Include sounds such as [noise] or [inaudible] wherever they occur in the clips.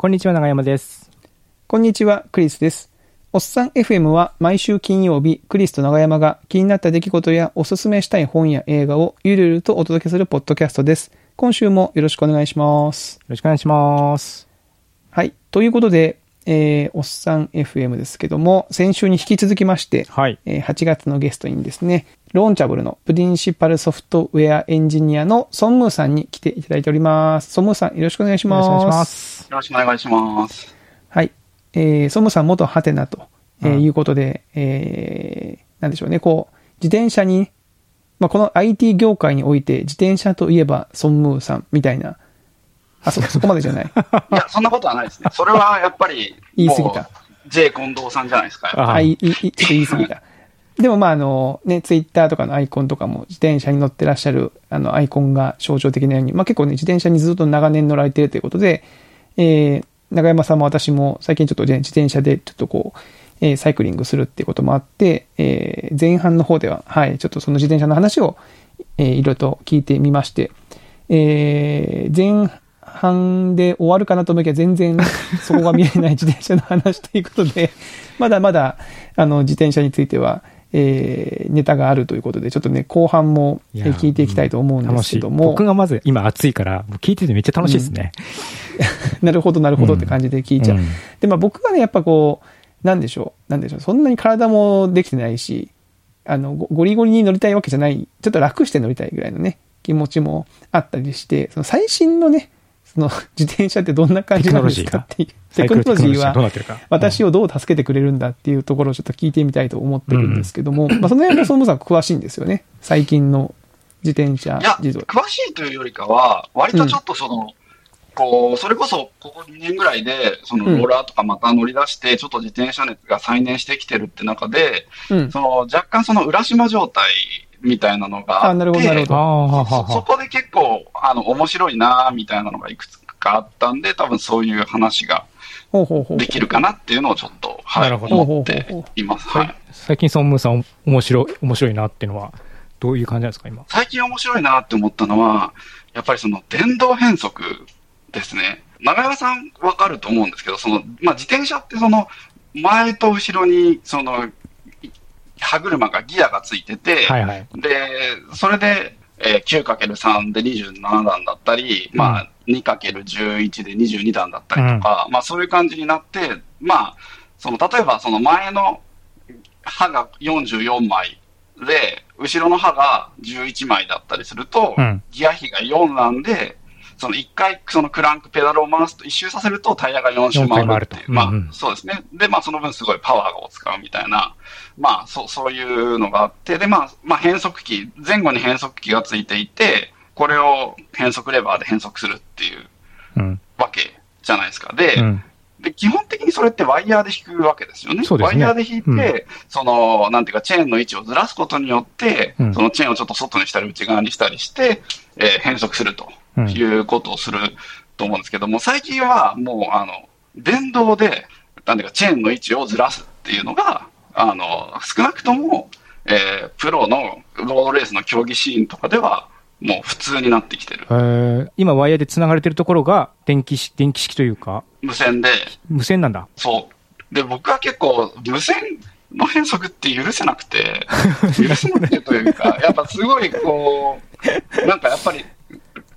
こんにちは、長山です。こんにちは、クリスです。おっさん FM は毎週金曜日、クリスと長山が気になった出来事やおすすめしたい本や映画をゆるゆるとお届けするポッドキャストです。今週もよろしくお願いします。よろしくお願いします。はい。ということで、えー、おっさん FM ですけども、先週に引き続きまして、はい。えー8月のゲストにですね、ローンチャブルのプリンシパルソフトウェアエンジニアのソンムーさんに来ていただいております。ソンムーさん、よろしくお願いします。よろしくお願いします。よろしくお願いします。はい。えー、ソムさん元ハテナと、えーうんいうことで、えー、なんでしょうね、こう、自転車に、まあ、この IT 業界において自転車といえばソンムーさんみたいな、あ、そ、そこまでじゃない。[laughs] いや、そんなことはないですね。それはやっぱり、言い過ぎた。J 近藤さんじゃないですか。あはい、いちょっと言い過ぎた。でもまああのね、ツイッターとかのアイコンとかも自転車に乗ってらっしゃるあのアイコンが象徴的なように、まあ結構ね、自転車にずっと長年乗られているということで、えー、長山さんも私も最近ちょっとね、自転車でちょっとこう、えーサイクリングするっていうこともあって、えー前半の方では、はい、ちょっとその自転車の話を、えーいろいろと聞いてみまして、えー前半で終わるかなと思いきや全然 [laughs] そこが見えない自転車の話ということで、まだまだあの自転車については、えーネタがあるということで、ちょっとね、後半も聞いていきたいと思うんで。すけども、僕がまず今暑いから、聞いててめっちゃ楽しいですね。[laughs] なるほど、なるほどって感じで聞いちゃう。うんで、まあ僕はね、やっぱこう、なんでしょう、なんでしょう、そんなに体もできてないし、あの、ごゴリゴリに乗りたいわけじゃない、ちょっと楽して乗りたいぐらいのね、気持ちもあったりして、その最新のね、その [laughs] 自転車ってどんな感じなんですかっていう、テクノロジーは。私をどう助けてくれるんだっていうところをちょっと聞いてみたいと思ってるんですけども、まあその辺もそもそも詳しいんですよね。最近の自転車いや、自動。詳しいというよりかは、割とちょっとその、こう、それこそここ2年ぐらいで、そのうんローラーとかまた乗り出して、ちょっと自転車熱が再燃してきてるって中で、うん。その若干その浦島状態みたいなのがあって、あなるほどなるほどああ、はそはは。そこで結構、あの、面白いなみたいなのがいくつかあったんで、多分そういう話が。できるかなっていうのをちょっと、はい、思っています。はい。最近ソンムーさん面白い、面白いなっていうのは、どういう感じなんですか、今？最近面白いなって思ったのは、やっぱりその電動変速ですね。長山さんわかると思うんですけど、その、まあ、自転車ってその、前と後ろに、その、い歯車がギアがついてて、はいはい。で、それで、えー 9×3 で27段だったり、まあ、2×11 で22段だったりとか、まあそういう感じになって、まあ、その、例えばその前の刃が44枚で、後ろの刃が11枚だったりすると、うんギア比が4なんで、その1回そのクランクペダルを回すと、一周させるとタイヤが4周4回回るっていう。まあ、うんうんそうですね。で、まあその分すごいパワーを使うみたいな、まあそう、そういうのがあって、で、まあ、まあ変速機、前後に変速機がついていて、これを変速レバーで変速するっていううん。わけじゃないですか。で、うん。で、基本的にそれってワイヤーで引くわけですよね。ねワイヤーで引いて、うんその、なんていうか、チェーンの位置をずらすことによって、うんそのチェーンをちょっと外にしたり内側にしたりして、えー変速するとうんいうことをすると思うんですけども、最近はもう、あの、電動で、なんていうか、チェーンの位置をずらすっていうのが、あの、少なくとも、えープロのロードレースの競技シーンとかでは、もう普通になってきてる。えー今ワイヤーで繋がれてるところが電気式、電気式というか、無線で、無線なんだ。そう。で、僕は結構、無線の変速って許せなくて、[laughs] 許せなくてというか、やっぱすごいこう、なんかやっぱり、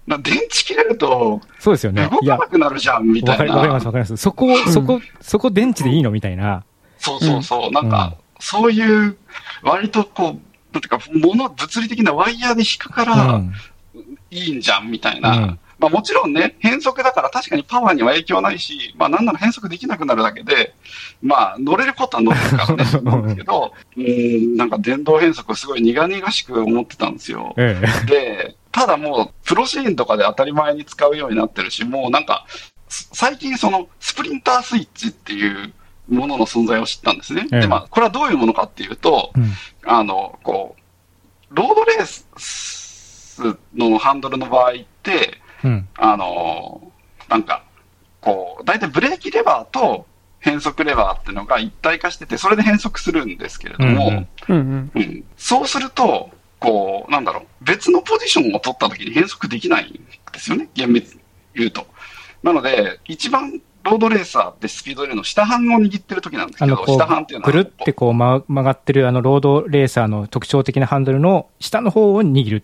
な電池切れると、そうですよね。動かな、くなるじゃん、みたいわかりわかりますわな。かります。そこ、[laughs] そこ、そこ電池でいいのみたいな。そうそうそう。なんか、そういう、割とこう、なんていうか、物、物理的なワイヤーで引くかうらん。いいんじゃん、みたいな。うんまあもちろんね、変速だから確かにパワーには影響ないし、まあなんなら変速できなくなるだけで、まあ乗れることは乗れるからね、思 [laughs] うんですけど、うーん、なんか電動変速すごい苦々しく思ってたんですよ。ええ。で、ただもう、プロシーンとかで当たり前に使うようになってるし、もうなんか、す最近その、スプリンタースイッチっていうものの存在を知ったんですね。ええで、まあ、これはどういうものかっていうと、うんあの、こう、ロードレースのハンドルの場合って、うん。あの、なんか、こう、大体ブレーキレバーと変速レバーっていうのが一体化してて、それで変速するんですけれども、そうすると、こう、なんだろう、別のポジションを取った時に変速できないんですよね、厳密に言うと。なので、一番ロードレーサーってスピードよりの下半を握ってる時なんですけど、下半っていうう、のは。ぐるってこう曲曲がってるあのロードレーサーの特徴的なハンドルの下の方を握るっ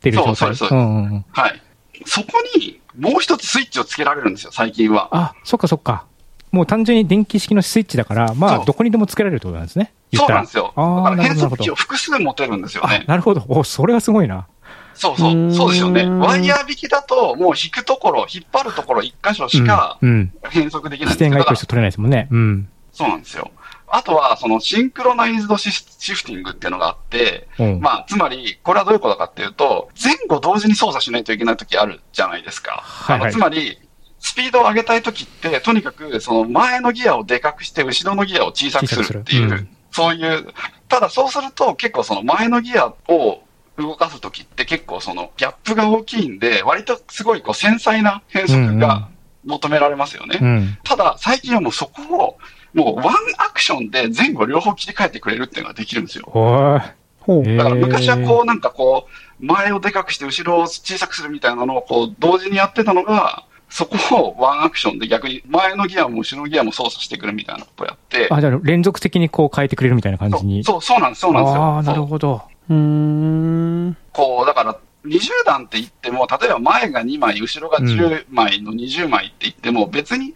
てる状態。そうそうそううんうんうん。はい。そこに、もう一つスイッチをつけられるんですよ、最近は。あ、そっかそっか。もう単純に電気式のスイッチだから、まあ、どこにでもつけられるってことなんですね。そうなんですよ。だから変速機を。複数持てるんですよあね、。なるほど。お、それはすごいな。そうそうそうですよね。ワイヤー引きだと、もう引くところ、引っ張るところ一箇所しか。変速できないん視点が一個しか取れないですもんね。うん。そうなんですよ。あとは、そのシンクロナイズドシシフティングっていうのがあって、うん。まあ、つまり、これはどういうことかっていうと、前後同時に操作しないといけない時あるじゃないですか。はいはいあのつまり、スピードを上げたい時って、とにかく、その前のギアをでかくして、後ろのギアを小さくするっていう、うんそういう、ただそうすると、結構その前のギアを動かす時って結構そのギャップが大きいんで、割とすごいこう繊細な変速が求められますよね。うん。ただ、最近はもうそこを、もうワンアクションで前後両方切り替えてくれるっていうのができるんですよ。だから昔はこうなんかこう、前をでかくして後ろを小さくするみたいなのをこう同時にやってたのが、そこをワンアクションで逆に前のギアも後ろのギアも操作してくるみたいなことをやって、あ、じゃあ連続的にこう変えてくれるみたいな感じに。そう、そうなんです、そうなんですよ。ああ、なるほど。うーん。こう、だから、20段って言っても、例えば前が2枚、後ろが10枚の20枚って言っても、別に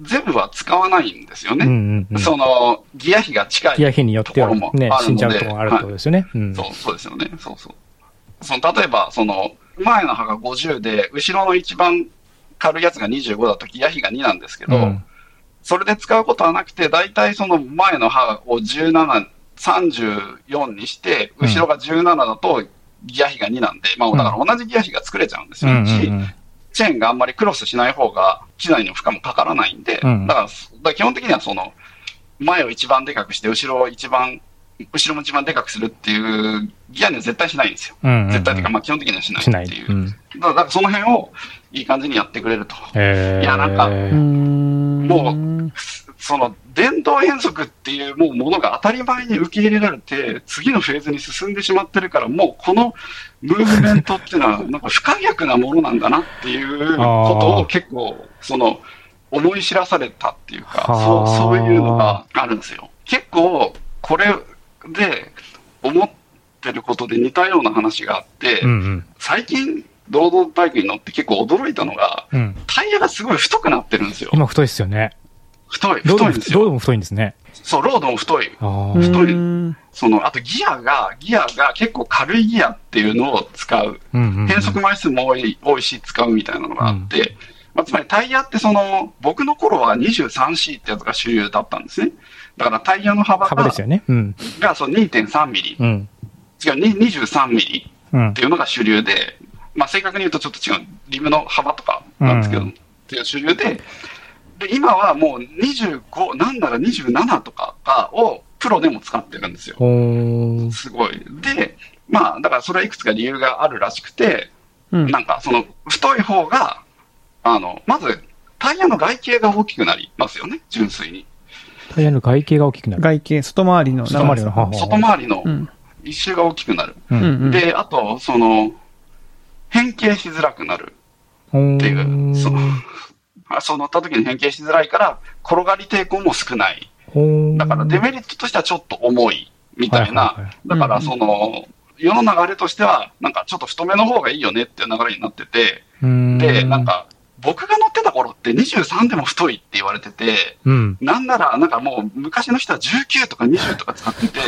全部は使わないんですよね。うんうんうん。その、ギア比が近い。ギア比によってはところもねあ、るので死んじゃうところがあるってことですよね。うん。そう、そうですよね。そうそう。その、例えば、その、前の刃が50で、後ろの一番軽いやつが25だとギア比が2なんですけど、うんそれで使うことはなくて、大体その前の刃を17、34にして、後ろが17だとギア比が2なんで、まあだから同じギア比が作れちゃうんですよ、しうんチェーンがあんまりクロスしない方が機内の負荷もかからないんで、うんだから、だから基本的にはその、前を一番でかくして、後ろを一番、後ろも一番でかくするっていうギアには絶対しないんですよ。絶対というか、まあ基本的にはしない。っていう。うんだからだからその辺をいい感じにやってくれると。えーいやなんか。もうその電動変速っていうもうものが当たり前に受け入れられて、次のフェーズに進んでしまってるから、もうこのムーブメントっていうのは、なんか不可逆なものなんだなっていうことを結構、その、思い知らされたっていうか、はあそう、そういうのがあるんですよ。結構、これで思ってることで似たような話があって、うんうん。最近、ロードバイクに乗って結構驚いたのが、うん。タイヤがすごい太くなってるんですよ。今太いですよね。太い、ロードも太いんですよ。ロードも太いんですね。そう、ロードも太い。太いその、あとギアが、ギアが結構軽いギアっていうのを使う。うんうんうん変速枚数も多い、多いし使うみたいなのがあって、まあ、つまりタイヤってその、僕の頃は 23C ってやつが主流だったんですね。だからタイヤの幅が、幅ね。うん。がそう2.3ミリ、うん。違う、に23ミリうんっ。ていうのが主流で、まあ正確に言うとちょっと違う、リムの幅とかなんですけど、うんっていう主流で、で、今はもう25、なんなら27とかがをプロでも使ってるんですよ。すごい。で、まあ、だからそれはいくつか理由があるらしくて、うん。なんかその太い方が、あの、まずタイヤの外径が大きくなりますよね、純粋に。タイヤの外径が大きくなる。外形、外回りの。外回りの外回りのうん。一周が大きくなる。う。うん。で、あと、その、変形しづらくなる。っていうそうあそう乗った時に変形しづらいから、転がり抵抗も少ない。だからデメリットとしてはちょっと重いみたいな。はいはいはいだからその、世の流れとしては、なんかちょっと太めの方がいいよねっていう流れになってて、で、なん、か、僕が乗ってた頃って23でも太いって言われてて、うん。なんなら、なんかもう昔の人は19とか20とか使ってて、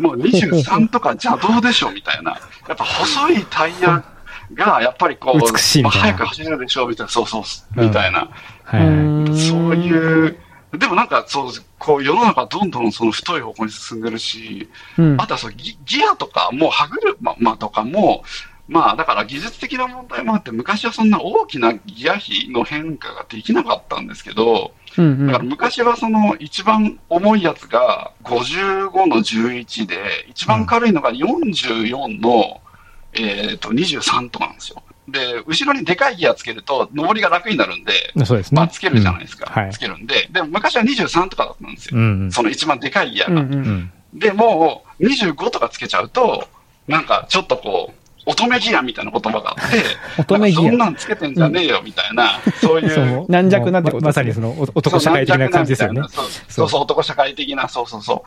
もう23とか邪道でしょみたいな。やっぱ細いタイヤが、やっぱりこう、早く走れるでしょみたいな、そうそう、みたいな。はいそういう、でもなんかそう、こう世の中どんどんその太い方向に進んでるし、うん。あとはそうギギアとか、もう歯車まとかも、まあだから技術的な問題もあって、昔はそんな大きなギア比の変化ができなかったんですけど、うんうん。だから昔はその一番重いやつが55の11で、一番軽いのが44の、えっと23とかなんですよ。で、後ろにでかいギアつけると、上りが楽になるんで、そうですね。まあつけるじゃないですか。うんはいつ。けるんで。でも昔は23とかだったんですよ。うんその一番でかいギアが。うんう。うんん。で、もう25とかつけちゃうと、なんかちょっとこう、乙女ギアみたいな言葉があって、[laughs] 乙女ギアそんなんつけてんじゃねえよみたいな、そういう。軟弱なってことままさにそのお男社会的な感じですよね。そうそうそう、男社会的な、そうそうそ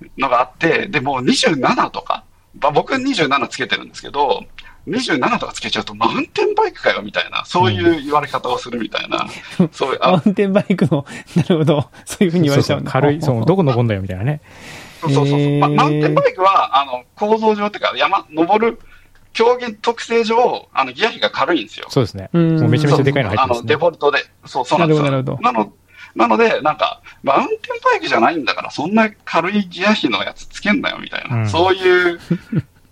う、のがあって、で、もう27とか、まあ、僕27つけてるんですけど、27とかつけちゃうとマウンテンバイクかよみたいな、そういう言われ方をするみたいな、[laughs] そういう、あマウンテンバイクの、なるほど、そういうふうに言われちゃうんだ。そうそう軽い、そう、どこ登んだよみたいなね。そうそうそう、へーまあ。マウンテンバイクは、あの、構造上っていうか、山、登る、競技特性上、あの、ギア比が軽いんですよ。そうですね。うんもうめちゃめちゃでかいの入ってあの、ますねデ。フォルトで。そう、そうなんですよ。なるほどなの、なので、なんか、マウンテンバイクじゃないんだから、そんな軽いギア比のやつつけんなよ、みたいな、うんそういう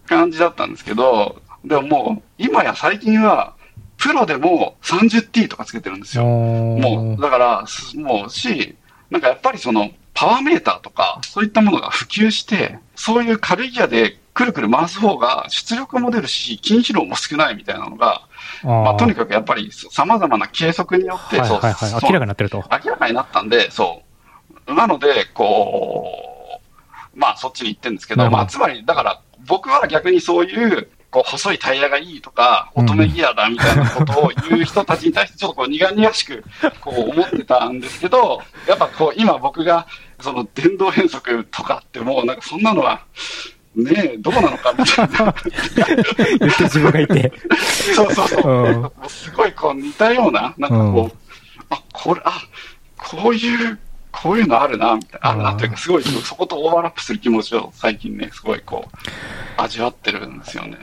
感じだったんですけど、[laughs] でももう、今や最近は、プロでも 30T とかつけてるんですよ。ももう、だから、すもうし、なんかやっぱりその、パワーメーターとか、そういったものが普及して、そういう軽いギアでくるくる回す方が出力も出るし、筋疲労も少ないみたいなのが、まあ、とにかくやっぱり様々な計測によって、はいはいはい。明らかになってると。明らかになったんで、そう。なので、こう、まあそっちに行ってるんですけど、どまあつまり、だから僕は逆にそういう、こう細いタイヤがいいとか、うん乙女ギアだみたいなことを言う人たちに対してちょっとこう苦々しくこう思ってたんですけど、やっぱこう今僕がその電動変速とかってもうなんかそんなのは、ねえ、どうなのかみたいな。言って自分がいて。そうそうそう。すごいこう似たような、なんかこう、あ、これ、あ、こういう、こういうのあるな、みたいな、あるなというか、すごい、そことオーバーラップする気持ちを最近ね、すごいこう、味わってるんですよね。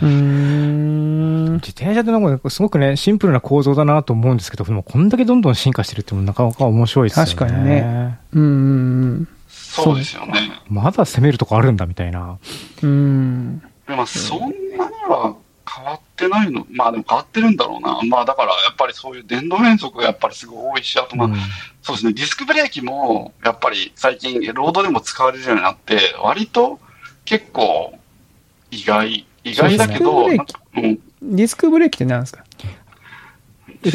うーん。自転車ってなんかすごくね、シンプルな構造だなと思うんですけど、でもこんだけどんどん進化してるってもなかなか面白いですよね。確かにね。うんうんそうですよね。まだ攻めるとこあるんだみたいな。うん。そんなには変わってないの、まあでも変わってるんだろうな。まあだから、やっぱりそういう電動変速がやっぱりすごい多いし、あとまあ、うんそうですね、ディスクブレーキも、やっぱり最近、ロードでも使われるようになって、割と結構意外、意外だけど、そうんかうん、ディスクブレーキって何ですか？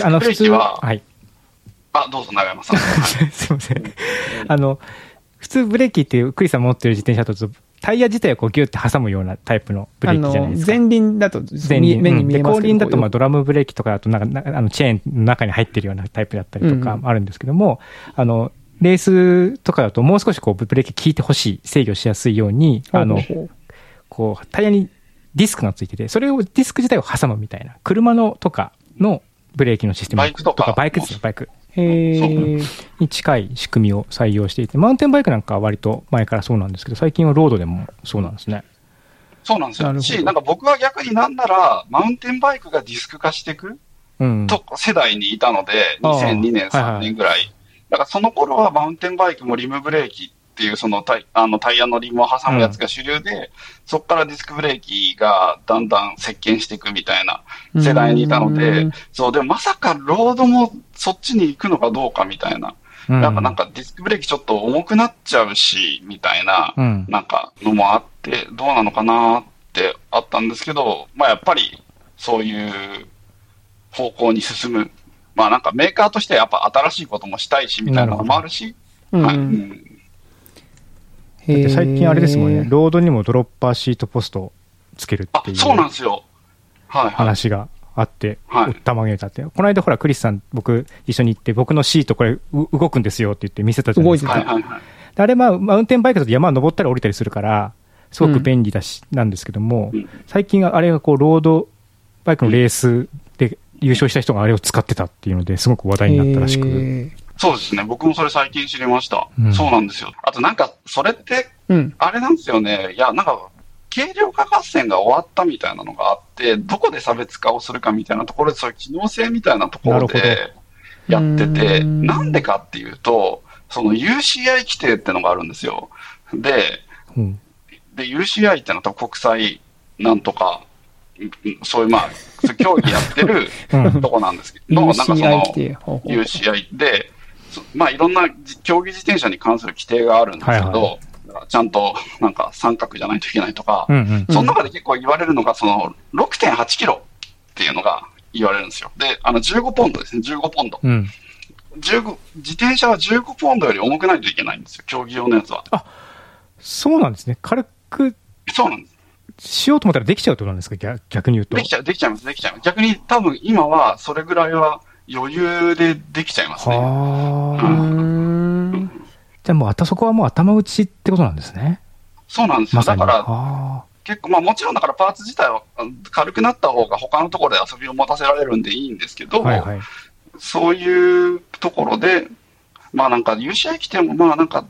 あの、ブレ普通ーキははい。あ、どうぞ、長山さん。[laughs] すいません。あの、普通ブレーキっていうクリスさん持ってる自転車だと、タイヤ自体をこうギュッて挟むようなタイプのブレあーキじゃないの、ですか。前輪だと前輪。目に見えますけど。で後輪だとまあこドラムブレーキとかだとなんかなあのチェーンの中に入ってるようなタイプだったりとかうんうんあるんですけども、あの、レースとかだともう少しこうブレーキ効いてほしい、制御しやすいように、うあの、こうタイヤにディスクがついてて、それをディスク自体を挟むみたいな、車のとかのブレーキのシステムバイクとかバイクですよ、バイク。に近い仕組みを採用していて、マウンテンバイクなんかは割と前からそうなんですけど、最近はロードでもそうなんですね。そうなんですよ。なし、なんか僕は逆になんなら、マウンテンバイクがディスク化していくうん。と世代にいたので、ああ2002年、はいはい3年ぐらい。だからその頃はマウンテンバイクもリムブレーキっていうそのタイあのタイヤのリムを挟むやつが主流で、そこからディスクブレーキがだんだん席巻していくみたいな世代にいたのうでん、そう、でもまさかロードもそっちに行くのかどうかみたいな。うん。やっぱなんかディスクブレーキちょっと重くなっちゃうし、みたいな、うん。なんかのもあって、どうなのかなってあったんですけど、まあやっぱりそういう方向に進む。まあなんかメーカーとしてはやっぱ新しいこともしたいし、みたいなのもあるし、うん。はい。うん最近あれですもんね、ロードにもドロッパーシートポストをつけるってい、うあそうなんですよ。はい、はい。話があって、はったまげたって。この間ほら、クリスさん、僕一緒に行って、僕のシートこれう動くんですよって言って見せたじゃないですか。あれ、まあ、マウンテンバイクだと山登ったり降りたりするから、すごく便利だし、なんですけども、うん最近あれがこう、ロードバイクのレースで優勝した人があれを使ってたっていうので、すごく話題になったらしく。そうですね。僕もそれ最近知りました。うんそうなんですよ。あとなんか、それってうん。あれなんですよね。いや、なんか、軽量化合戦が終わったみたいなのがあって、どこで差別化をするかみたいなところで、そういう機能性みたいなところでやってて、うんなんでかっていうと、その UCI 規定ってのがあるんですよ。で、うんで、UCI ってのは国際なんとか、うんそういうまあ、競技やってるうんとこなんですけど、[laughs] なんかそ UCI の UCI で、そまあいろんなじ競技自転車に関する規定があるんですけど、はいはだからちゃんとなんか三角じゃないといけないとか、うんうんその中で結構言われるのが、その6.8キロっていうのが言われるんですよ。で、あの15ポンドですね、15ポンド。うん。15自転車は15ポンドより重くないといけないんですよ、競技用のやつは。そうなんですね。軽く、そうなんです。しようと思ったらできちゃうとなんですか？逆逆に言うと。できちゃう、できちゃいます、できちゃいます。逆に多分今はそれぐらいは余裕でできちゃいますね。じゃあもうあたそこはもう頭打ちってことなんですね。そうなんですよ。ま。だからあ結構、まあもちろんだからパーツ自体はあ軽くなった方が他のところで遊びを持たせられるんでいいんですけあ。ど、はいはい。そういうところで、まあなんか UCI 来てもまあなんか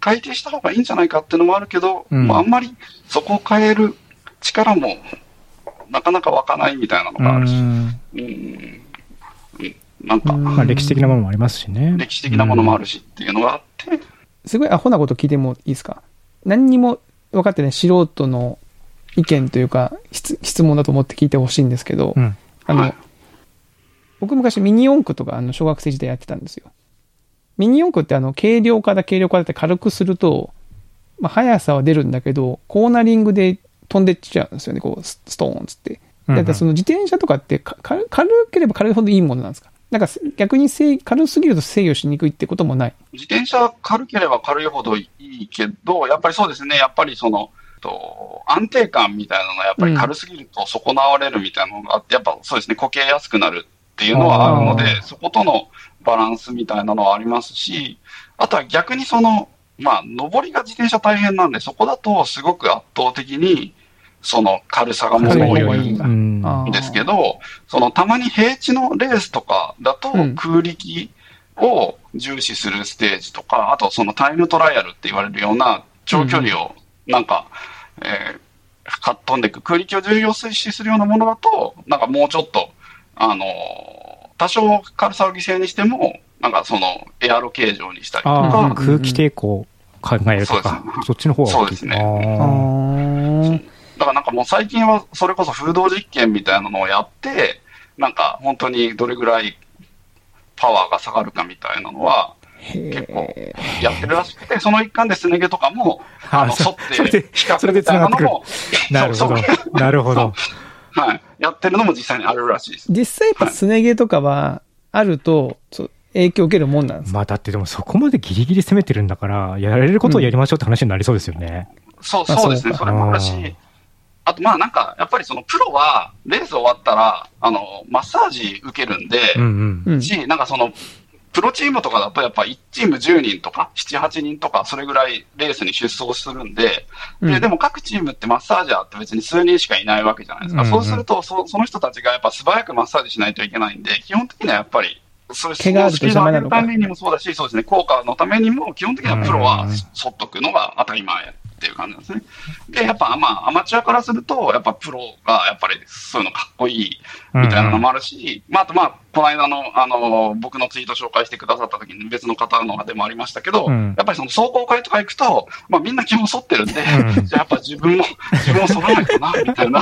改定した方がいいんじゃないかっていうのもあるけど、うんまああんまりそこを変える力もなかなか湧かないみたいなのがあるし、うんなんかうんまあ歴史的なものもありますしね。歴史的なものもあるしっていうのがあって、すごいアホなこと聞いてもいいですか？何にも分かってない素人の意見というか質質問だと思って聞いてほしいんですけど、うん。あの、はい僕昔ミニ四駆とかあの小学生時代やってたんですよ。ミニ四駆ってあの軽量化だ軽量化だって軽くすると、まあ、速さは出るんだけど、コーナリングで飛んでっちゃうんですよね、こうスストーンっつって。うんうん。だからその自転車とかってか軽軽ければ軽いほどいいものなんですか？なんか逆に制軽すぎると制御しにくいってこともない。自転車軽ければ軽いほどいいけど、やっぱりそうですね、やっぱりその、と安定感みたいなのはやっぱり軽すぎると損なわれるみたいなのがあって、やっぱそうですね、こけやすくなるっていうのはあるのあで、そことのバランスみたいなのはありますし、あとは逆にその、まあ、上りが自転車大変なんで、そこだとすごく圧倒的に、その軽さがものを言うん。ですけど、そのたまに平地のレースとかだとうん。空力を重視するステージとか、あとそのタイムトライアルって言われるような長距離をなんか、えーか飛んでいく空力を重要視するようなものだと、なんかもうちょっと、あのー多少軽さを犠牲にしても、なんかそのエアロ形状にしたりとか、空気抵抗を考えるとそうかです。ね、そっちの方が大きい。そうですね。ああーだからなんかもう最近はそれこそ風洞実験みたいなのをやって、なんか本当にどれぐらいパワーが下がるかみたいなのは結構やってるらしくて、その一環ですね毛とかも、ああの、そ沿ってそれで、比較みたいなのも、ーなるほど。なるほど。[laughs] はい、やってるのも実際にあるらしいです。実際やっぱすね毛とかはあると、影響を受けるもんなんですか？まあだってでもそこまでギリギリ攻めてるんだから、やられることをやりましょうって話になりそうですよね。そう、あそうですね。それもあるし、あとまあなんか、やっぱりそのプロは、レース終わったら、あの、マッサージ受けるんで、うんうん。うん。し、なんかその、プロチームとかだとやっぱ1チーム10人とか、7、8人とか、それぐらいレースに出走するんで、うんで、でも各チームってマッサージャーって別に数人しかいないわけじゃないですか。うんうんそうするとそ、その人たちがやっぱ素早くマッサージしないといけないんで、基本的にはやっぱり、そうスピードを上げるためにもそうだし、そうですね、効果のためにも、基本的にはプロはうん沿っとくのが当たり前っていう感じなんですね。で、やっぱ、まあ、アマチュアからすると、やっぱプロがやっぱりそういうのかっこいいみたいなのもあるし、まあ、あとまあ、この間の、あの、僕のツイート紹介してくださった時に別の方のでもありましたけど、うんやっぱりその壮行会とか行くと、まあみんな基本沿ってるんで、うんじゃあやっぱ自分も、自分も沿らないとな、みたいな。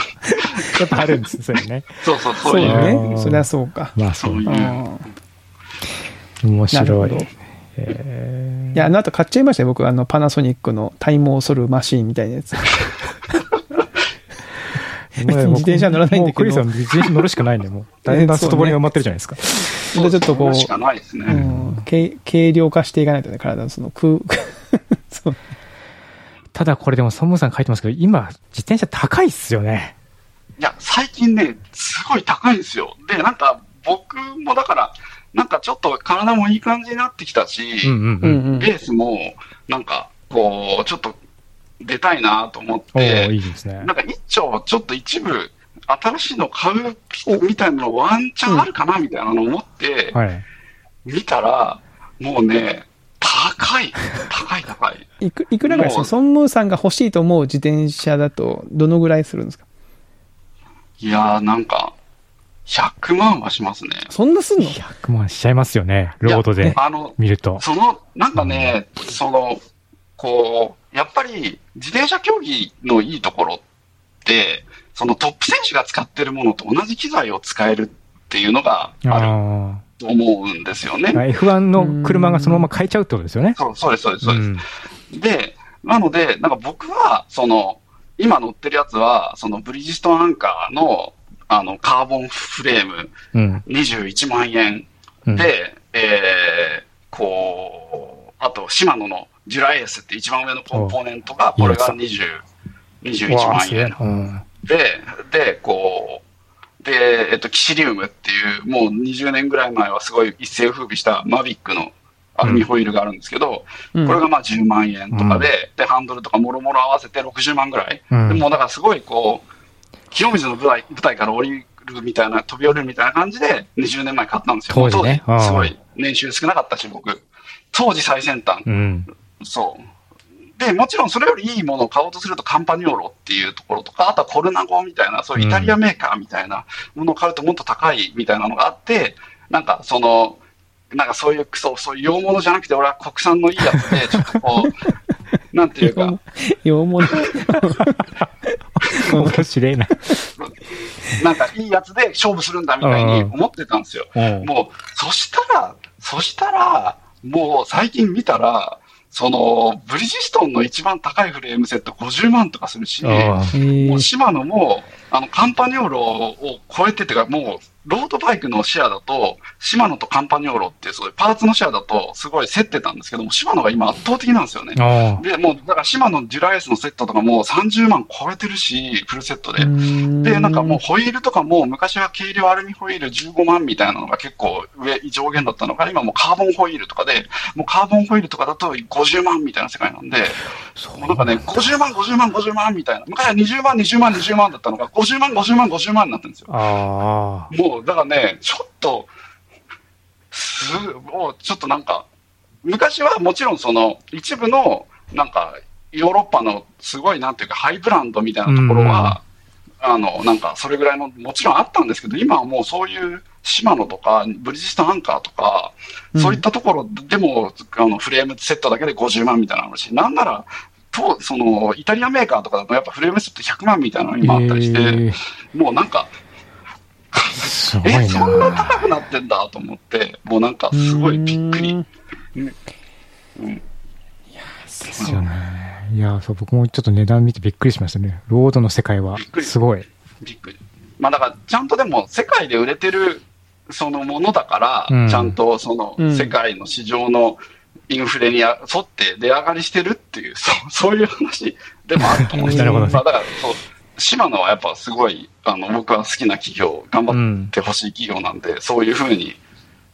やっぱあるんです、それね。そうそう、そそうういう、ねね。そりゃそうか。まあそうう。いうん面白いいや、あの後買っちゃいましたよ、僕、あの、パナソニックの体毛を剃るマシーンみたいなやつ。[laughs] ー別に自転車乗らないんだけどもうクリスさん自転車乗るしかないんで、もう。だんだん外堀が埋まってるじゃないですか。でちょっとこうそれしかないですね。うん、軽軽量化していかないとね、体のその空、[laughs] そう。ただこれでも、ソムさん書いてますけど、今、自転車高いっすよね。いや、最近ね、すごい高いんですよ。で、なんか、僕もだから、なんかちょっと体もいい感じになってきたし、うんうんううんん。うん。レースも、なんか、こう、ちょっと出たいなと思っおーいて、いですねな。んか一丁ちょっと一部、新しいの買うみたいなのワンチャンあるかなみたいなの思って、はい。見たら、もうね、高い。高い高い。いく、いくらぐらいですか？ソンムーさんが欲しいと思う自転車だと、どのぐらいするんですか？いやーなんか、100万はしますね。そんなすんの？100万しちゃいますよね、ロードいでやあの、見ると。その、なんかね、その、こう、やっぱり自転車競技のいいところって、そのトップ選手が使ってるものと同じ機材を使えるっていうのがあるあと思うんですよね。あ。F1 の車がそのまま変えちゃうってことですよね？そうそうです、そうです、そうです。んで、なので、なんか僕は、その、今乗ってるやつは、そのブリヂストンアンカーの、あの、カーボンフレームうん。21万円うん。で、えー、こう、あと、シマノのジュラエースって一番上のコンポーネントが、これが20 21わあ万円。うん。で、で、こう、で、えっと、キシリウムっていう、もう20年ぐらい前はすごい一世風靡したマビックのアルミホイールがあるんですけど、うん。これがまあ10万円とかで、で、ハンドルとかもろもろ合わせて60万ぐらい。うん。でもうだからすごいこう、清水の舞台舞台から降りるみたいな、飛び降りるみたいな感じで20年前買ったんですよ。当時ねすごうんい年収少なかったし、僕。当時最先端。うん。そう。で、もちろんそれよりいいものを買おうとするとカンパニョーロっていうところとか、あとはコルナゴみたいな、そういうイタリアメーカーみたいなものを買うともっと高いみたいなのがあって、なんかその、なんかそういうクソ、そういう洋物じゃなくて俺は国産のいいやつで、ちょっとこう、なんていうか、[laughs] 洋物。[laughs] 面白いな。なんかいいやつで勝負するんだみたいに思ってたんですよ。うんもう、そしたら、そしたら、もう最近見たら、その、ブリヂストンの一番高いフレームセット50万とかするし、もうーシマノも、あの、カンパニョーロを超えててか、もう、ロードバイクのシェアだと、シマノとカンパニョーロっていう、そういうパーツのシェアだと、すごい競ってたんですけども、シマノが今圧倒的なんですよね。あ。で、もう、だからシマノのデュラエースのセットとかも30万超えてるし、フルセットで。で、なんかもうホイールとかも昔は軽量アルミホイール15万みたいなのが結構上、上限だったのが、今もうカーボンホイールとかで、もうカーボンホイールとかだと50万みたいな世界なんで、そうもうなんかね、50万、50万、50万みたいな。昔は20万、20万、20万だったのが、50万、50万、50万になってるんですよ。ああ。もう、だからね、ちょっと、す、もうちょっとなんか、昔はもちろんその、一部の、なんか、ヨーロッパのすごいなんていうか、ハイブランドみたいなところは、あの、なんか、それぐらいの、もちろんあったんですけど、今はもうそういう、シマノとか、ブリヂストンアンカーとか、そういったところでも、あの、フレームセットだけで50万みたいなのし、なんなら、と、その、イタリアメーカーとかだとやっぱフレームセット100万みたいなの今あったりして、え。ーもうなんか、すごいえ、そんなな。高くなってんだと思って、もうなんかすごいびっくり。うんですよね。いや、そう、僕もちょっと値段見てびっくりしましたね。ロードの世界はびっく、りすごい。びっくり。まあだから、ちゃんとでも世界で売れてるそのものだから、うんちゃんとそのうん世界の市場のインフレに沿って値上がりしてるっていう、そうそういう話でもあると思うんですよ。[laughs] なるほどねまあだから、そう、島野はやっぱすごい、あの、僕は好きな企業、頑張ってほしい企業なんで、そういうふうに、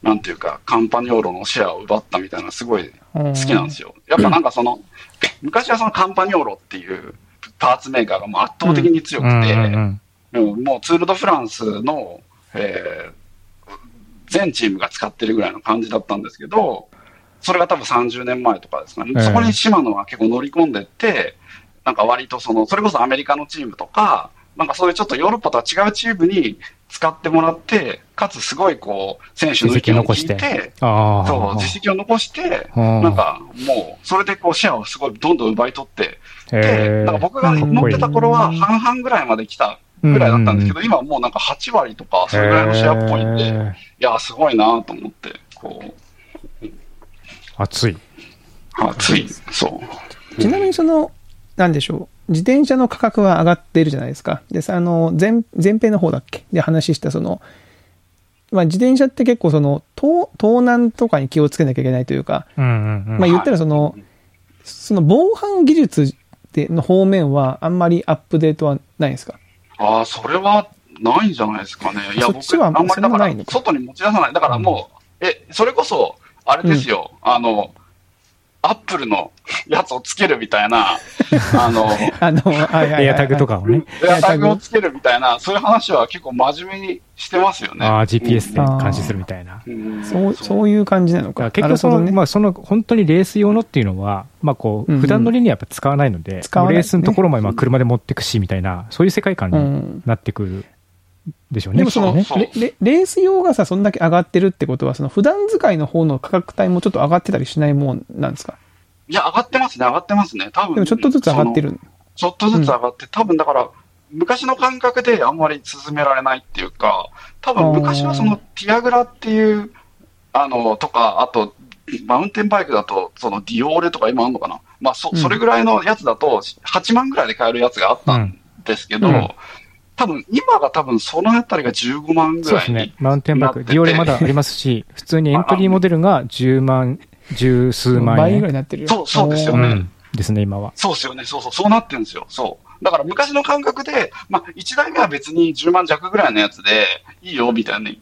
なんていうか、カンパニョーロのシェアを奪ったみたいな、すごい好きなんですよ。やっぱなんかその、[clears throat] 昔はそのカンパニョーロっていうパーツメーカーがもう圧倒的に強くて、うんうんうんもうツール・ド・フランスの、えー全チームが使ってるぐらいの感じだったんですけど、それが多分30年前とかですかね。ええそこにシマノが結構乗り込んでって、なんか割とその、それこそアメリカのチームとか、なんかそういうちょっとヨーロッパとは違うチームに使ってもらって、かつすごいこう、選手の意見を聞いて、ああ。そう、実績を残して、うん。なんかもう、それでこうシェアをすごいどんどん奪い取って、へで、ーなんか僕が乗ってた頃は半々ぐらいまで来たぐらいだったんですけど、今はもうなんか8割とか、それぐらいのシェアっぽいんで、いや、すごいなと思って、こう、熱い。あつい、そう。ちなみにその、なんでしょう。自転車の価格は上がっているじゃないですか。で、さあの、前、前編の方だっけ？で話したその、まあ自転車って結構その、盗、盗難とかに気をつけなきゃいけないというか、うんうんうん。まあ言ったらその、その防犯技術での方面はあんまりアップデートはないんですか？ああ、それはないんじゃないですかね。いや、僕、そっちはあんまりだから外に持ち出さない。だからもう、え、それこそ、あれですよ、あの、アップルのやつをつけるみたいな、[laughs] あの、あの、エアタグとかをね。エアタグをつけるみたいな、そういう話は結構真面目にしてますよね。ああ、GPS でうん監視するみたいな。うんそう、そういう感じなのだか結局その、ねまあその本当にレース用のっていうのは、まあこう、うんうん普段乗りにはやっぱ使わないので、使わないレースのところまでまあ車で持ってくしみたいな、そういう世界観にうん。なってくるでしょうね。でもその、レレース用がさ、そんだけ上がってるってことは、その普段使いの方の価格帯もちょっと上がってたりしないもんなんですか？いや、上がってますね、上がってますね。多分。でもちょっとずつ上がって。る。ちょっとずつ上がって、多分だから、昔の感覚であんまり進められないっていうか、多分昔はそのティアグラっていう、あの、とか、あと、マウンテンバイクだと、そのディオーレとか今あんのかなまあ、そ、うんそれぐらいのやつだと、8万ぐらいで買えるやつがあったんですけど、うん多分、今が多分そのあたりが15万ぐらいに。そうですね。マウンテンバイク、ディオレまだありますし、普通にエントリーモデルが10万、十数万円。倍ぐらいになってるよ。そうそうですよねうん。ですね、今は。そうですよね。そうそう。そうなってるんですよ。そう。だから昔の感覚で、まあ、1台目は別に10万弱ぐらいのやつでいいよみたいに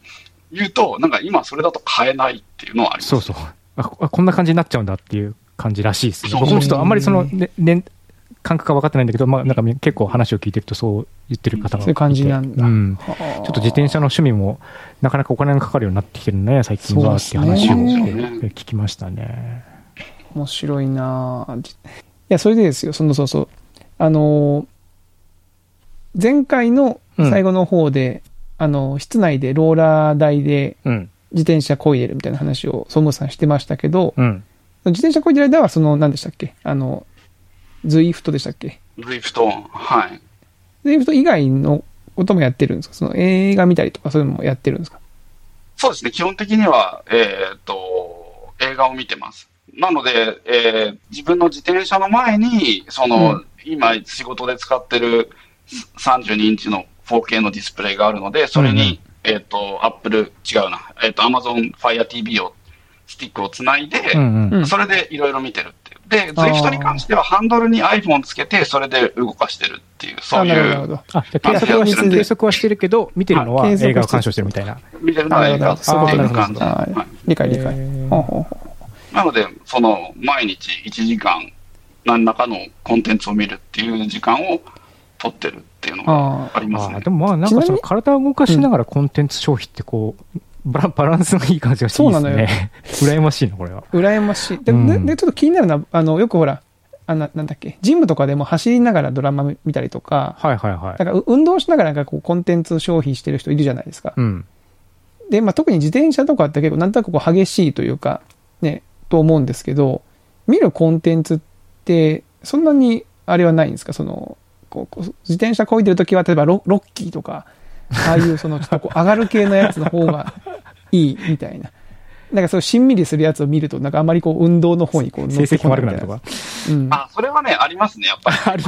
言うと、なんか今それだと買えないっていうのはあります。そうそう。あここんな感じになっちゃうんだっていう感じらしいですね。そう僕もちょっとあんまりその、ねね、感覚が分かってないんだけど、まあなんか結構話を聞いてるとそう言ってる方がいて。そういう感じなんだ。うん。はあちょっと自転車の趣味もなかなかお金がかかるようになってきてるね、最近はっていう話を聞きましたね。面白いないや、それでですよ、そのそうそう。あのー前回の最後の方で、あの、室内でローラー台でうん。自転車こいでるみたいな話を総務さんしてましたけど、うん。自転車こいでる間は、その、何でしたっけ？あの、ズイフトでしたっけ？ドリフト、はい。ズイフト以外のこともやってるんですか？その映画見たりとかそういうのもやってるんですか？そうですね、基本的には、えーっと、映画を見てます。なので、えー自分の自転車の前に、その、うん今仕事で使ってる32インチの 4K のディスプレイがあるので、それに、えーっと、Apple、違うな、えーっと、Amazon Fire TV を、スティックをつないで、うんうん。うんそれでいろいろ見てる。で、Zwift に関してはハンドルに iPhone つけて、それで動かしてるっていう、そうあ、なるほど、なるいう、ほど。あ、じゃあ計測はしまあ計測はしてるけど、見てるのは映画を鑑賞してるみたいな。見てるのは映画ってあい。理解理解。なので、その、毎日1時間、何らかのコンテンツを見るっていう時間を取ってるっていうのがあありますね。ああで。もまあなんかその体を動かしながらコンテンツ消費ってこう、バランスがいい感じがしていいですそうなのよね。羨ましいな、これは。羨ましい。で、うんででちょっと気になるのは、あの、よくほら、あななんだっけ、ジムとかでも走りながらドラマ見たりとか、はいはいはい。なんかう運動しながらなんかこうコンテンツ消費してる人いるじゃないですか。うん。で、まあ、特に自転車とかって結構なんとなくこう激しいというか、ね、と思うんですけど、見るコンテンツって、そんなにあれはないんですか？その、こうこう自転車こいでるときは、例えばロロッキーとか、ああいうそのちょっとこう [laughs] 上がる系のやつの方がいいみたいな。なんかそうしんみりするやつを見ると、なんかあんまりこう運動の方にこう乗成績もってこない悪くないなか？。うん。あ、それはね、ありますね、やっぱり。[laughs] ある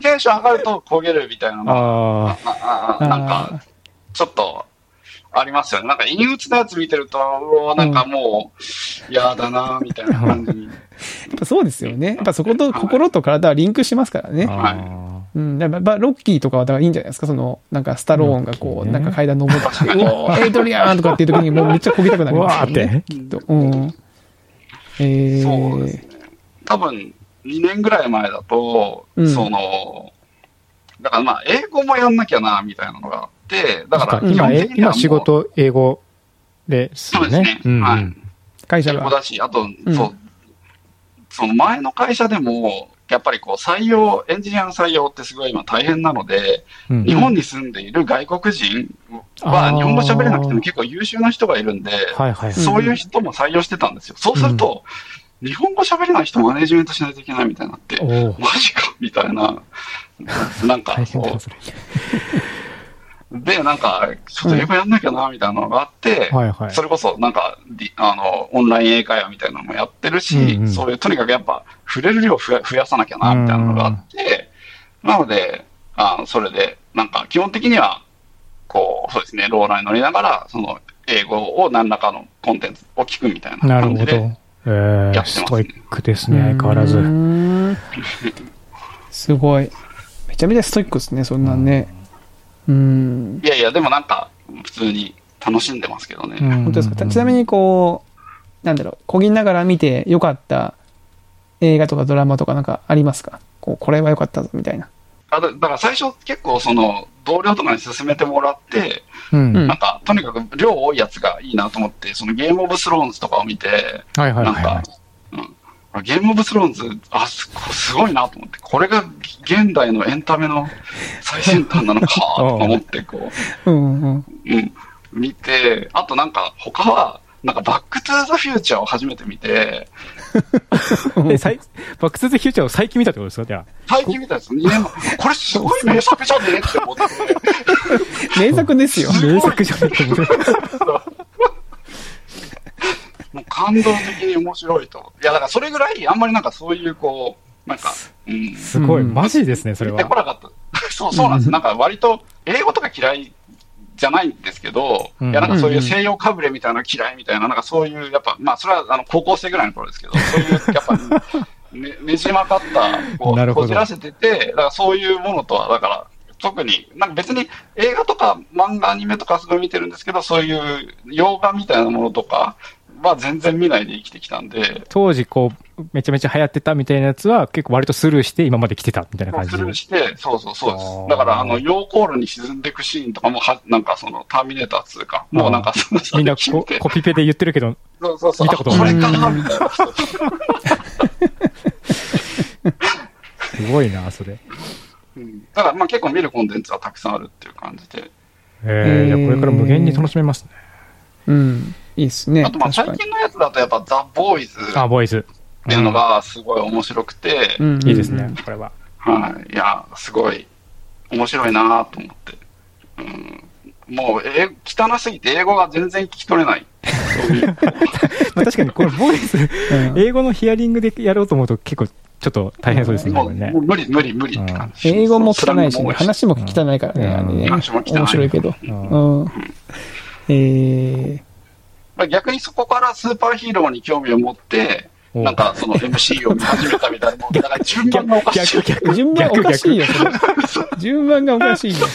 テンション上がると焦げるみたいなのは、あああなんか、ちょっと、ありますよね。なんか、陰鬱なやつ見てると、うわなんかもう、嫌だなみたいな感じに。[laughs] やっぱそうですよね。やっぱそこと心と体はリンクしますからね。あ。はいあうん、やっぱロッキーとかはだからいいんじゃないですか、その、なんかスタローンがこう、ねなんか階段登って [laughs] おーエイドリアンとかっていう時にもうめっちゃこぎたくなりますよね。[laughs] うわーってきっと。うん。えー、そうですね。多分、2年ぐらい前だと、うんその、だからまあ、英語もやんなきゃな、みたいなのがあって、だから、基本的には仕事、英語ですよねそうですね。。うんうんはい。会社が。英語だし、あと、んそう、その前の会社でも、やっぱりこう採用、エンジニアの採用ってすごい今大変なので、うん日本に住んでいる外国人は日本語喋れなくても結構優秀な人がいるんで、はいはい。そういう人も採用してたんですよ。そうすると、日本語喋れない人マネジメントしないといけないみたいになって。マジかみたいな。なんかで、なんか、ちょっと英語やんなきゃな、みたいなのがあって、はいはい。それこそなんか、あの、オンライン英会話みたいなのもやってるし、うんうんそういう、とにかくやっぱ、触れる量を増や増やさなきゃな、みたいなのがあって、なので、あそれで、なんか、基本的には、こう、そうですね、ローラーに乗りながら、その、英語を何らかのコンテンツを聞くみたいななるほど。感じで、えー、やってますねストイックですね、相変わらず。[laughs] すごい。めちゃめちゃストイックですね、そんなんね。うん。いやいや、でもなんか、普通に楽しんでますけどね。本本当ですか？ちなみにこう、なんだろう、こぎながら見てよかった映画とかドラマとかなんかありますか？こう、これは良かったぞ、みたいな。あだだから最初結構その、同僚とかに勧めてもらって、うん。うんなんか、とにかく量多いやつがいいなと思って、そのゲームオブスローンズとかを見て、はいはいなんかはいはい。、うん、ゲームオブスローンズ、あ、すすごいなと思って、これが現代のエンタメの最先端なのか、[laughs] とか思って、こうんうん。う、うん、見て、あとなんか、他は、なんか、バックトゥーザフューチャーを初めて見て、[laughs] え、バックスズフューチャーを最近見たってことですか？じゃ最近見たんですよ、2年前。これすごい名作じゃねえって思って、[laughs] 名作ですよ。あ。名作じゃないと思う。もう感動的に面白いと。いや、だからそれぐらい、あんまりなんかそういう、こう、なんか、うん、すごい、うんマジですね、それ言っては。こなかった。そう、そうなんです。なんか割と、英語とか嫌いじゃないんですけど、うんいや、なんかそういう西洋かぶれみたいなの嫌いみたいな、なんかそういう、やっぱ、まあ、それは、あの、高校生ぐらいの頃ですけど、そういう、やっぱ、ねねじ曲かった、こう、こじらせてて、だからそういうものとは、だから、特に、なんか別に映画とか漫画、アニメとかすごい見てるんですけど、そういう洋画みたいなものとかは全然見ないで生きてきたんで、当時こう、めちゃめちゃ流行ってたみたいなやつは結構割とスルーして今まで来てたみたいな感じスルーして、そうそうそうです。だから、あの、溶鉱炉に沈んでいくシーンとかもは、なんかその、ターミネーター2か、もうなんかその、みんなこそれ聞いてコピペで言ってるけど、そうそうそう、見たことないれかなみたいな。すごいな、それ。うんだから、まあ結構見るコンテンツはたくさんあるっていう感じで。えー、じゃあこれから無限に楽しめますね。うん。いいっすね。あと、まあ。最近のやつだとやっぱ、ザ・ボーイズあ、っボーイズ。ていうのがすごい面白くて、うんいいですね、これは。はい。いや、すごい面白いなと思って。うん、もう、え汚すぎて英語が全然聞き取れない。[laughs] まあ確かにこのボーイズ、うん英語のヒアリングでやろうと思うと結構ちょっと大変そうですね、もうねもう。無理、無理、無理って感じ。英語も汚いしね、話も汚いからね、うんあれね。話も汚い面白いけど。うんうん。えまあ逆にそこからスーパーヒーローに興味を持って、おなんかその MC を見始めたみたいな、もうだから順番がおかしい。逆ー、順番おかしいよ。順番がおかしいよ。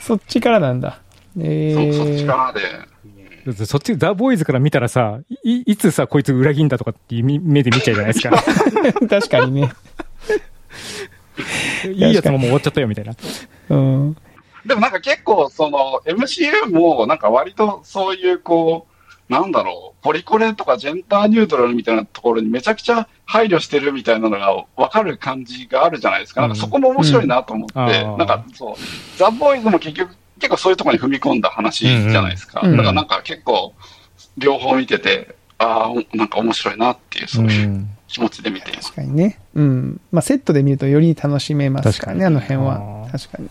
そっちからなんだ。えそう、そっちー、からで。逆そっち、ザ・ボーイズから見たらさ、いいつさ、こいつ裏切んだとかっていう目で見ちゃうじゃないですか。確かにね。いいやつももう終わっちゃったよ、みたいな。うん。でもなんか結構その MCU もなんか割とそういうこう、なんだろう、ポリコレとかジェンダーニュートラルみたいなところにめちゃくちゃ配慮してるみたいなのが分かる感じがあるじゃないですか。なんかそこも面白いなと思って、うんなんかそう、ザ・ボーイズも結局結構そういうところに踏み込んだ話じゃないですか。うんうんだからなんか結構両方見てて、ああ、なんか面白いなっていう、そういううん気持ちで見ています。確かにね。うん。まあ、セットで見るとより楽しめますからね、あの辺あは。ー確かに。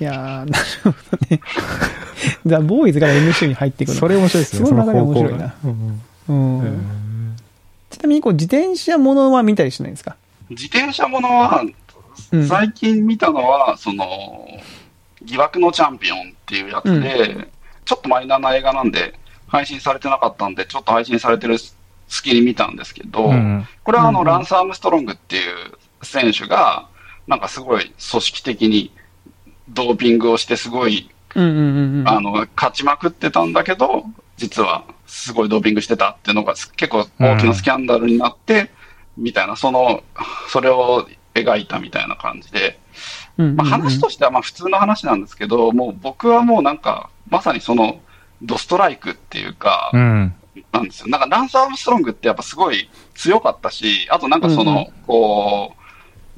いやー、なるほどね。ザ・ボーイズから MC に入っていくの。それ面白いですね、その流れ面白いなが。うんうん。うんちなみに、こう、自転車ものは見たりしないんですか？自転車ものは、うん。最近見たのは、その、疑惑のチャンピオンっていうやつで、ちょっとマイナーな映画なんで、配信されてなかったんで、ちょっと配信されてる隙に見たんですけど、うんこれはあの、うんランス・アームストロングっていう選手が、なんかすごい組織的にドーピングをして、すごい、うんうんうんうん。あの、勝ちまくってたんだけど、実はすごいドーピングしてたっていうのが結構大きなスキャンダルになって、みたいな、その、それを描いたみたいな感じで、うんうんうんまあ、話としてはまあ普通の話なんですけど、もう僕はもうなんか、まさにその、ドストライクっていうかう、ん。なんですよ。なんかランス・アームストロングってやっぱすごい強かったし、あとなんかその、うんうんこう、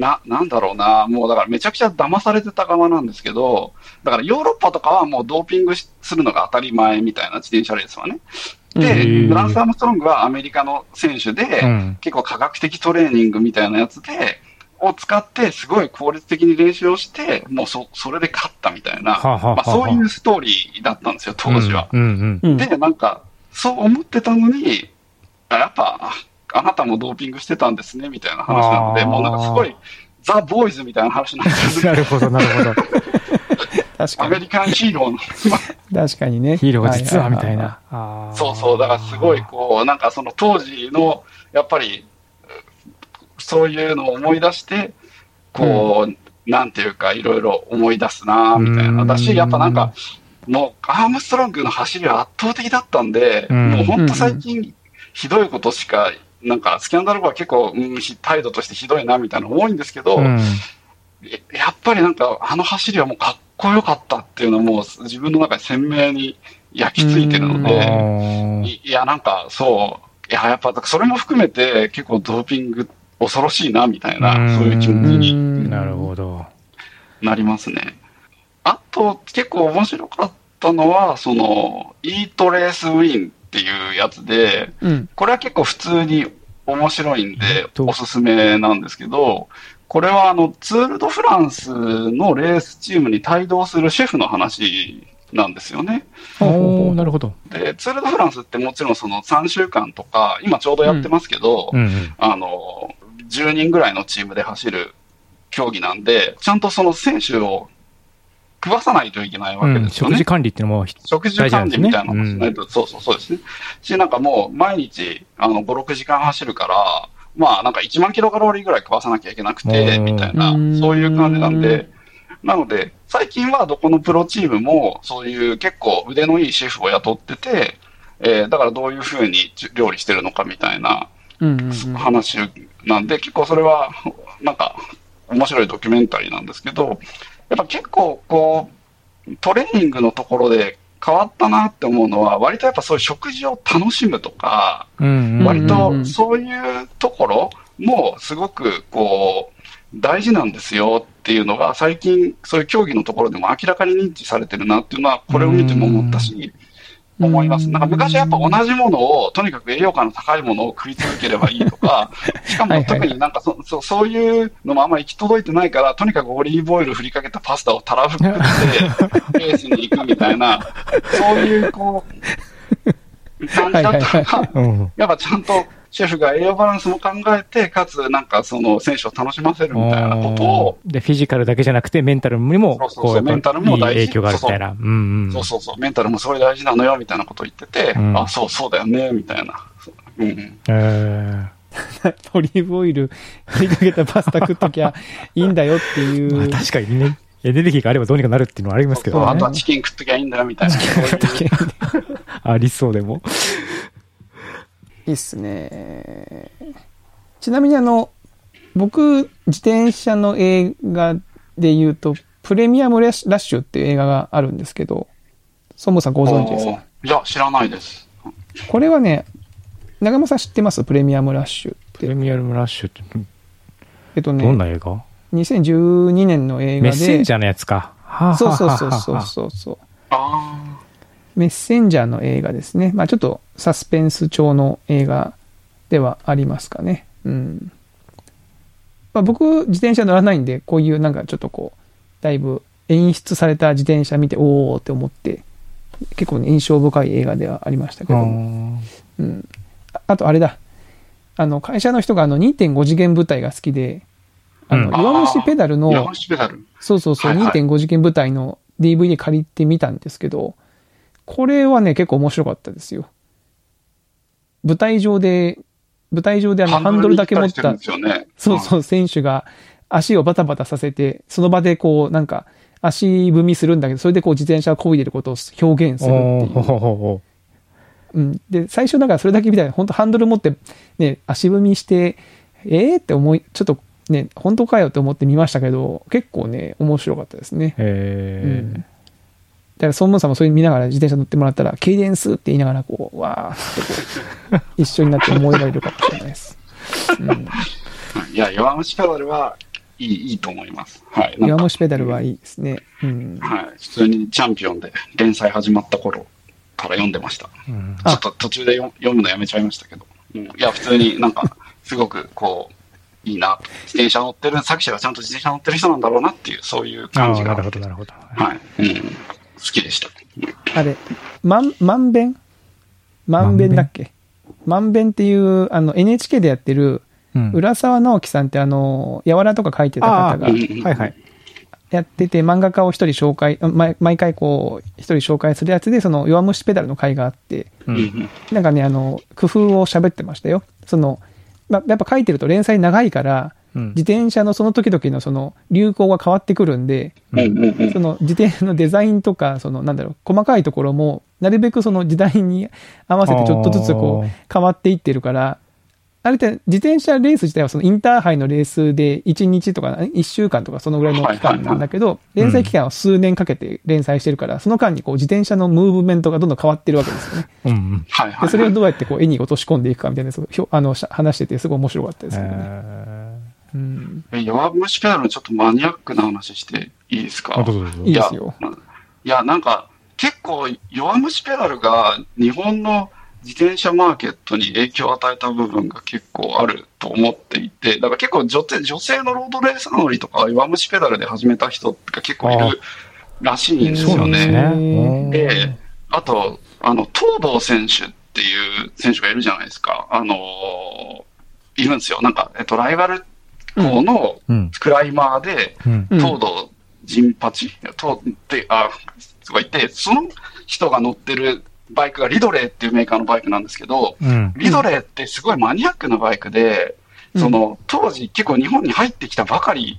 な、なんだろうな、もうだからめちゃくちゃ騙されてた側なんですけど、だからヨーロッパとかはもうドーピングしするのが当たり前みたいな自転車レースはね。で、うんランス・アームストロングはアメリカの選手で、うん結構科学的トレーニングみたいなやつで、を使って、すごい効率的に練習をして、もうそ、それで勝ったみたいな、はあはあはあまあそういうストーリーだったんですよ、当時は。うんうんうん。で、なんか、そう思ってたのに、あやっぱ、ああなたもドーピングしてたんですね、みたいな話なので、もうなんかすごい、ザ・ボーイズみたいな話なんです。なるほど、なるほど。[laughs] 確かに。アメリカンヒーローの。[laughs] 確かにね。ヒーローが実はみたいはな。そうそう、だからすごいこう、なんかその当時の、やっぱり、そういうのを思い出して、こう、なんていうか、いろいろ思い出すな、みたいな。だし、やっぱなんか、もう、アームストロングの走りは圧倒的だったんで、うんもう本当最近、ひどいことしか、なんか、スキャンダル後は結構、うん、ひ態度としてひどいな、みたいなの多いんですけど、うんややっぱりなんか、あの走りはもうかっこよかったっていうのはもう自分の中に鮮明に焼き付いてるのうんで、いいや、なんか、そう。いや、やっぱ、それも含めて、結構ドーピング恐ろしいな、みたいな、うんそういう気持ちにうんなるほど。なりますね。あと、結構面白かったのは、その、イートレースウィンっていうやつで、うん。これは結構普通に面白いんで、とおすすめなんですけど、これはあの、ツール・ド・フランスのレースチームに帯同するシェフの話なんですよね。おなるほど。で、ツール・ド・フランスってもちろんその3週間とか、今ちょうどやってますけど、うんうん。あの、10人ぐらいのチームで走る競技なんで、ちゃんとその選手を食わさないといけないわうんけですよね。食事管理っていうのも、食事管理みたいなのもしないと、そうそうそうですね。し、なんかもう毎日、あの、5、6時間走るから、まあなんか1万キロカロリーぐらい食わさなきゃいけなくうて、んみたいなうん、そういう感じなんで、なので、最近はどこのプロチームも、そういう結構腕のいいシェフを雇ってて、えーだからどういうふうに料理してるのかみたいなうんうんうん。話なんで、結構それは、なんか、面白いドキュメンタリーなんですけど、やっぱ結構こう、トレーニングのところで変わったなって思うのは、割とやっぱそういう食事を楽しむとか。割とそういうところもすごくこう、大事なんですよっていうのが最近そういう競技のところでも明らかに認知されてるなっていうのはこれを見ても思ったし、思います。なんか昔はやっぱ同じものを、とにかく栄養価の高いものを食い続ければいいとか、[laughs] しかもはいはい特になんかそそ [laughs] そういうのもあんまり行き届いてないから、とにかくオリーブオイル振りかけたパスタをたらふくって、レースに行くみたいな、[laughs] そういうこう、感じだったのが、うん。やっぱちゃんとシェフが栄養バランスも考えて、かつなんかその選手を楽しませるみたいなことを、で、フィジカルだけじゃなくて、メンタルにも、そうそうそうこう、メンタルも大事影響があるみたいな。そうそうそう、メンタルもすごい大事なのよみたいなことを言ってて、うんあ、そうそうだよね、みたいな。うんうんえ [laughs] オリーブオイル振りかけたパスタ食っときゃいいんだよっていう。[laughs] 確かにね、エネルギーがあればどうにかなるっていうのはありますけそうどね。あとはチキン食っときゃいいんだよみたいな。[laughs] ありそうでも。いいっすね。ちなみにあの、僕、自転車の映画で言うと、プレミアムラッシュっていう映画があるんですけど、ソンボさんご存知ですか？いや、知らないです。これはね、長山さん知ってます？プレミアムラッシュって。プレミアムラッシュって、えっとどんね、な映画？2012年の映画で、メッセンジャーのやつか。はあそうそうはあそうそうそうそう。あメッセンジャーの映画ですね。まあちょっとサスペンス調の映画ではありますかね。うん。まあ僕、自転車乗らないんで、こういうなんかちょっとこう、だいぶ演出された自転車見て、おーって思って、結構ね、印象深い映画ではありましたけども。うん。ああとあれだ。あの、会社の人があの2.5次元舞台が好きで、あの、うん弱虫ペダルあ。の、山梨ペダル。そうそうそう、はいはい2.5次元舞台の DVD 借りてみたんですけど、これはね、結構面白かったですよ。舞台上で、舞台上であのハンドルだけ持ったね。そうそう、選手が足をバタバタさせて、その場でこう、なんか、足踏みするんだけど、それでこう自転車を漕いでることを表現するっていう。うん。で、最初だからそれだけ見たら、本当ハンドル持って、ね、足踏みして、えー？って思い、ちょっとね、本当かよって思って見ましたけど、結構ね、面白かったですね。へうんから、孫文さんもそれ見ながら自転車乗ってもらったら、ケイデンスって言いながら、こう、わーってこう、一緒になって思いられるかもしれないです。うん。いや、弱虫ペダルはいい、いいと思います。はい。弱か虫ペダルはいいですね。うん。はい。普通にチャンピオンで連載始まった頃から読んでました。うんあちょっと途中で読読むのやめちゃいましたけど。うん、いや、普通になんか、すごくこう、いいなと。自転車乗ってる、作者がちゃんと自転車乗ってる人なんだろうなっていう、そういうあ感じがあなるほど、なるほど。はい。うん。好きでした。あれ、まん、まんべん？まんべんだっけ？まんべん？っていう、あの、NHK でやってる、うん浦沢直樹さんってあの、やわらとか書いてた方がうんはいはい。やってて、漫画家を一人紹介、毎毎回こう、一人紹介するやつで、その、弱虫ペダルの回があって。なんかね、あの、工夫を喋ってましたよ。その、ま、やっぱ書いてると連載長いから、うん自転車のその時々のその流行が変わってくるんで、その自転車のデザインとか、そのなんだろう、細かいところも、なるべくその時代に合わせてちょっとずつこう変わっていってるから、ある程度自転車レース自体はそのインターハイのレースで1日とか1週間とかそのぐらいの期間なんだけど、連載期間は数年かけて連載してるから、その間にこう自転車のムーブメントがどんどん変わってるわけですよね。はいはい。でそれをどうやってこう絵に落とし込んでいくかみたいなあのし話しててすごい面白かったですけどね。えうん、え弱虫ペダルのちょっとマニアックな話していいですか？いいですよ。いや、なんか、結構、弱虫ペダルが日本の自転車マーケットに影響を与えた部分が結構あると思っていて、だから結構女性女性のロードレース乗りとか弱虫ペダルで始めた人が結構いるらしいんですよそうなんですね。ね。ええあと、あの、東堂選手っていう選手がいるじゃないですか。あのいるんですよ。なんか、えっと、ライバル校のうん。クライマーで、東堂陣八東で、あ、とか言って、その人が乗ってるバイクがリドレーっていうメーカーのバイクなんですけど、うん。リドレーってすごいマニアックなバイクで、その、当時結構日本に入ってきたばかり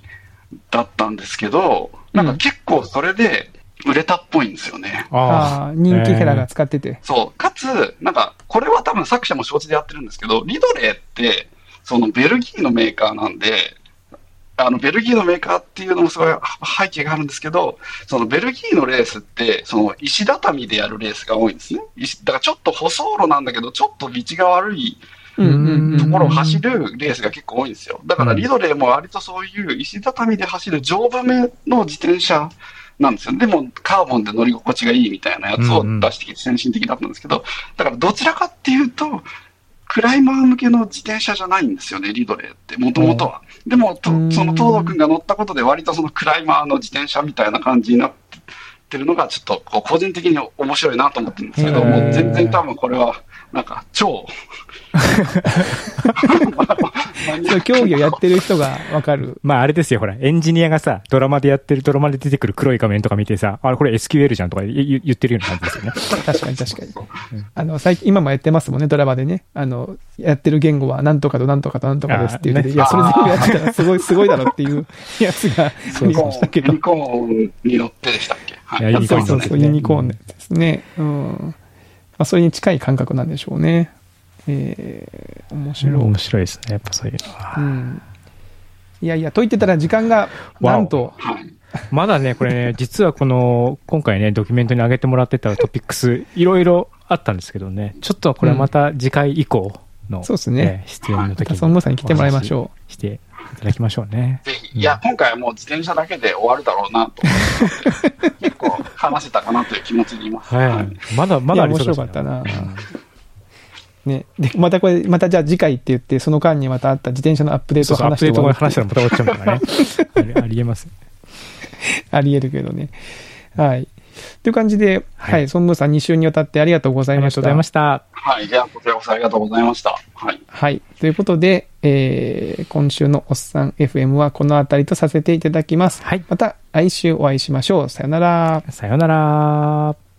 だったんですけど、なんか結構それで売れたっぽいんですよね。ああ、人気キャラが使ってて。そう。かつ、なんか、これは多分作者も承知でやってるんですけど、リドレーって、そのベルギーのメーカーなんで、あの、ベルギーのメーカーっていうのもすごい背景があるんですけど、そのベルギーのレースって、その石畳でやるレースが多いんですね。石だからちょっと舗装路なんだけど、ちょっと道が悪い。ところを走るレースが結構多いんですよ。だからリドレーも割とそういう石畳で走る丈夫めの自転車なんですよ。でもカーボンで乗り心地がいいみたいなやつを出してきて先進的だったんですけど、だからどちらかっていうと、クライマー向けの自転車じゃないんですよね、リドレーって、もともとは。でも、その東堂君が乗ったことで割とそのクライマーの自転車みたいな感じになってるのが、ちょっとこう個人的に面白いなと思ってるんですけど、もう全然多分これは、なんか超、[laughs] そう競技をやってる人がわかる。まああれですよ、ほら、エンジニアがさ、ドラマでやってる、ドラマで出てくる黒い画面とか見てさ、あれこれ SQL じゃんとか言ってるような感じですよね。[laughs] 確かに確かに。あの、最近、今もやってますもんね、ドラマでね。あの、やってる言語はなんとかとなんとかとなんとかですって言ってて、あーねいや、それ全部やってたらすごい、すごいだろっていう [laughs] やつがありましたけどユニ。コーンに乗ってでしたっけ？はいいやユニコーンそうそうそう、ユニコーンですね。うん。まあ、それに近い感覚なんでしょうね。えー、面白い。面白いですね、やっぱそういうのは。うん。いやいや、と言ってたら時間が、なんと、はい。まだね、これね、[laughs] 実はこの、今回ね、ドキュメントに上げてもらってたトピックス、いろいろあったんですけどね、ちょっとこれはまた次回以降の、そうですねえー出演のま時に。た孫悟さんに来てもらいましょう。していただきましょうね。ぜひ。いや、今回はもう自転車だけで終わるだろうなと。結構話せたかなという気持ちでいます。はい。まだ、まだあり面白かったなね。で、またこれ、またじゃあ次回って言って、その間にまたあった自転車のアップデートをそうそう、アッ話してプデート話したらまた終わっちゃうからね。[laughs] ありえます。あり得るけどね。はい。という感じで、ははいい、孫武さん2週にわたってありがとうございました。ありがとうございました。はい。いや、こちらこそありがとうございました。はい。はい。ということで、えー、今週のおっさん FM はこのあたりとさせていただきます。はい。また来週お会いしましょう。さよなら。さようなら。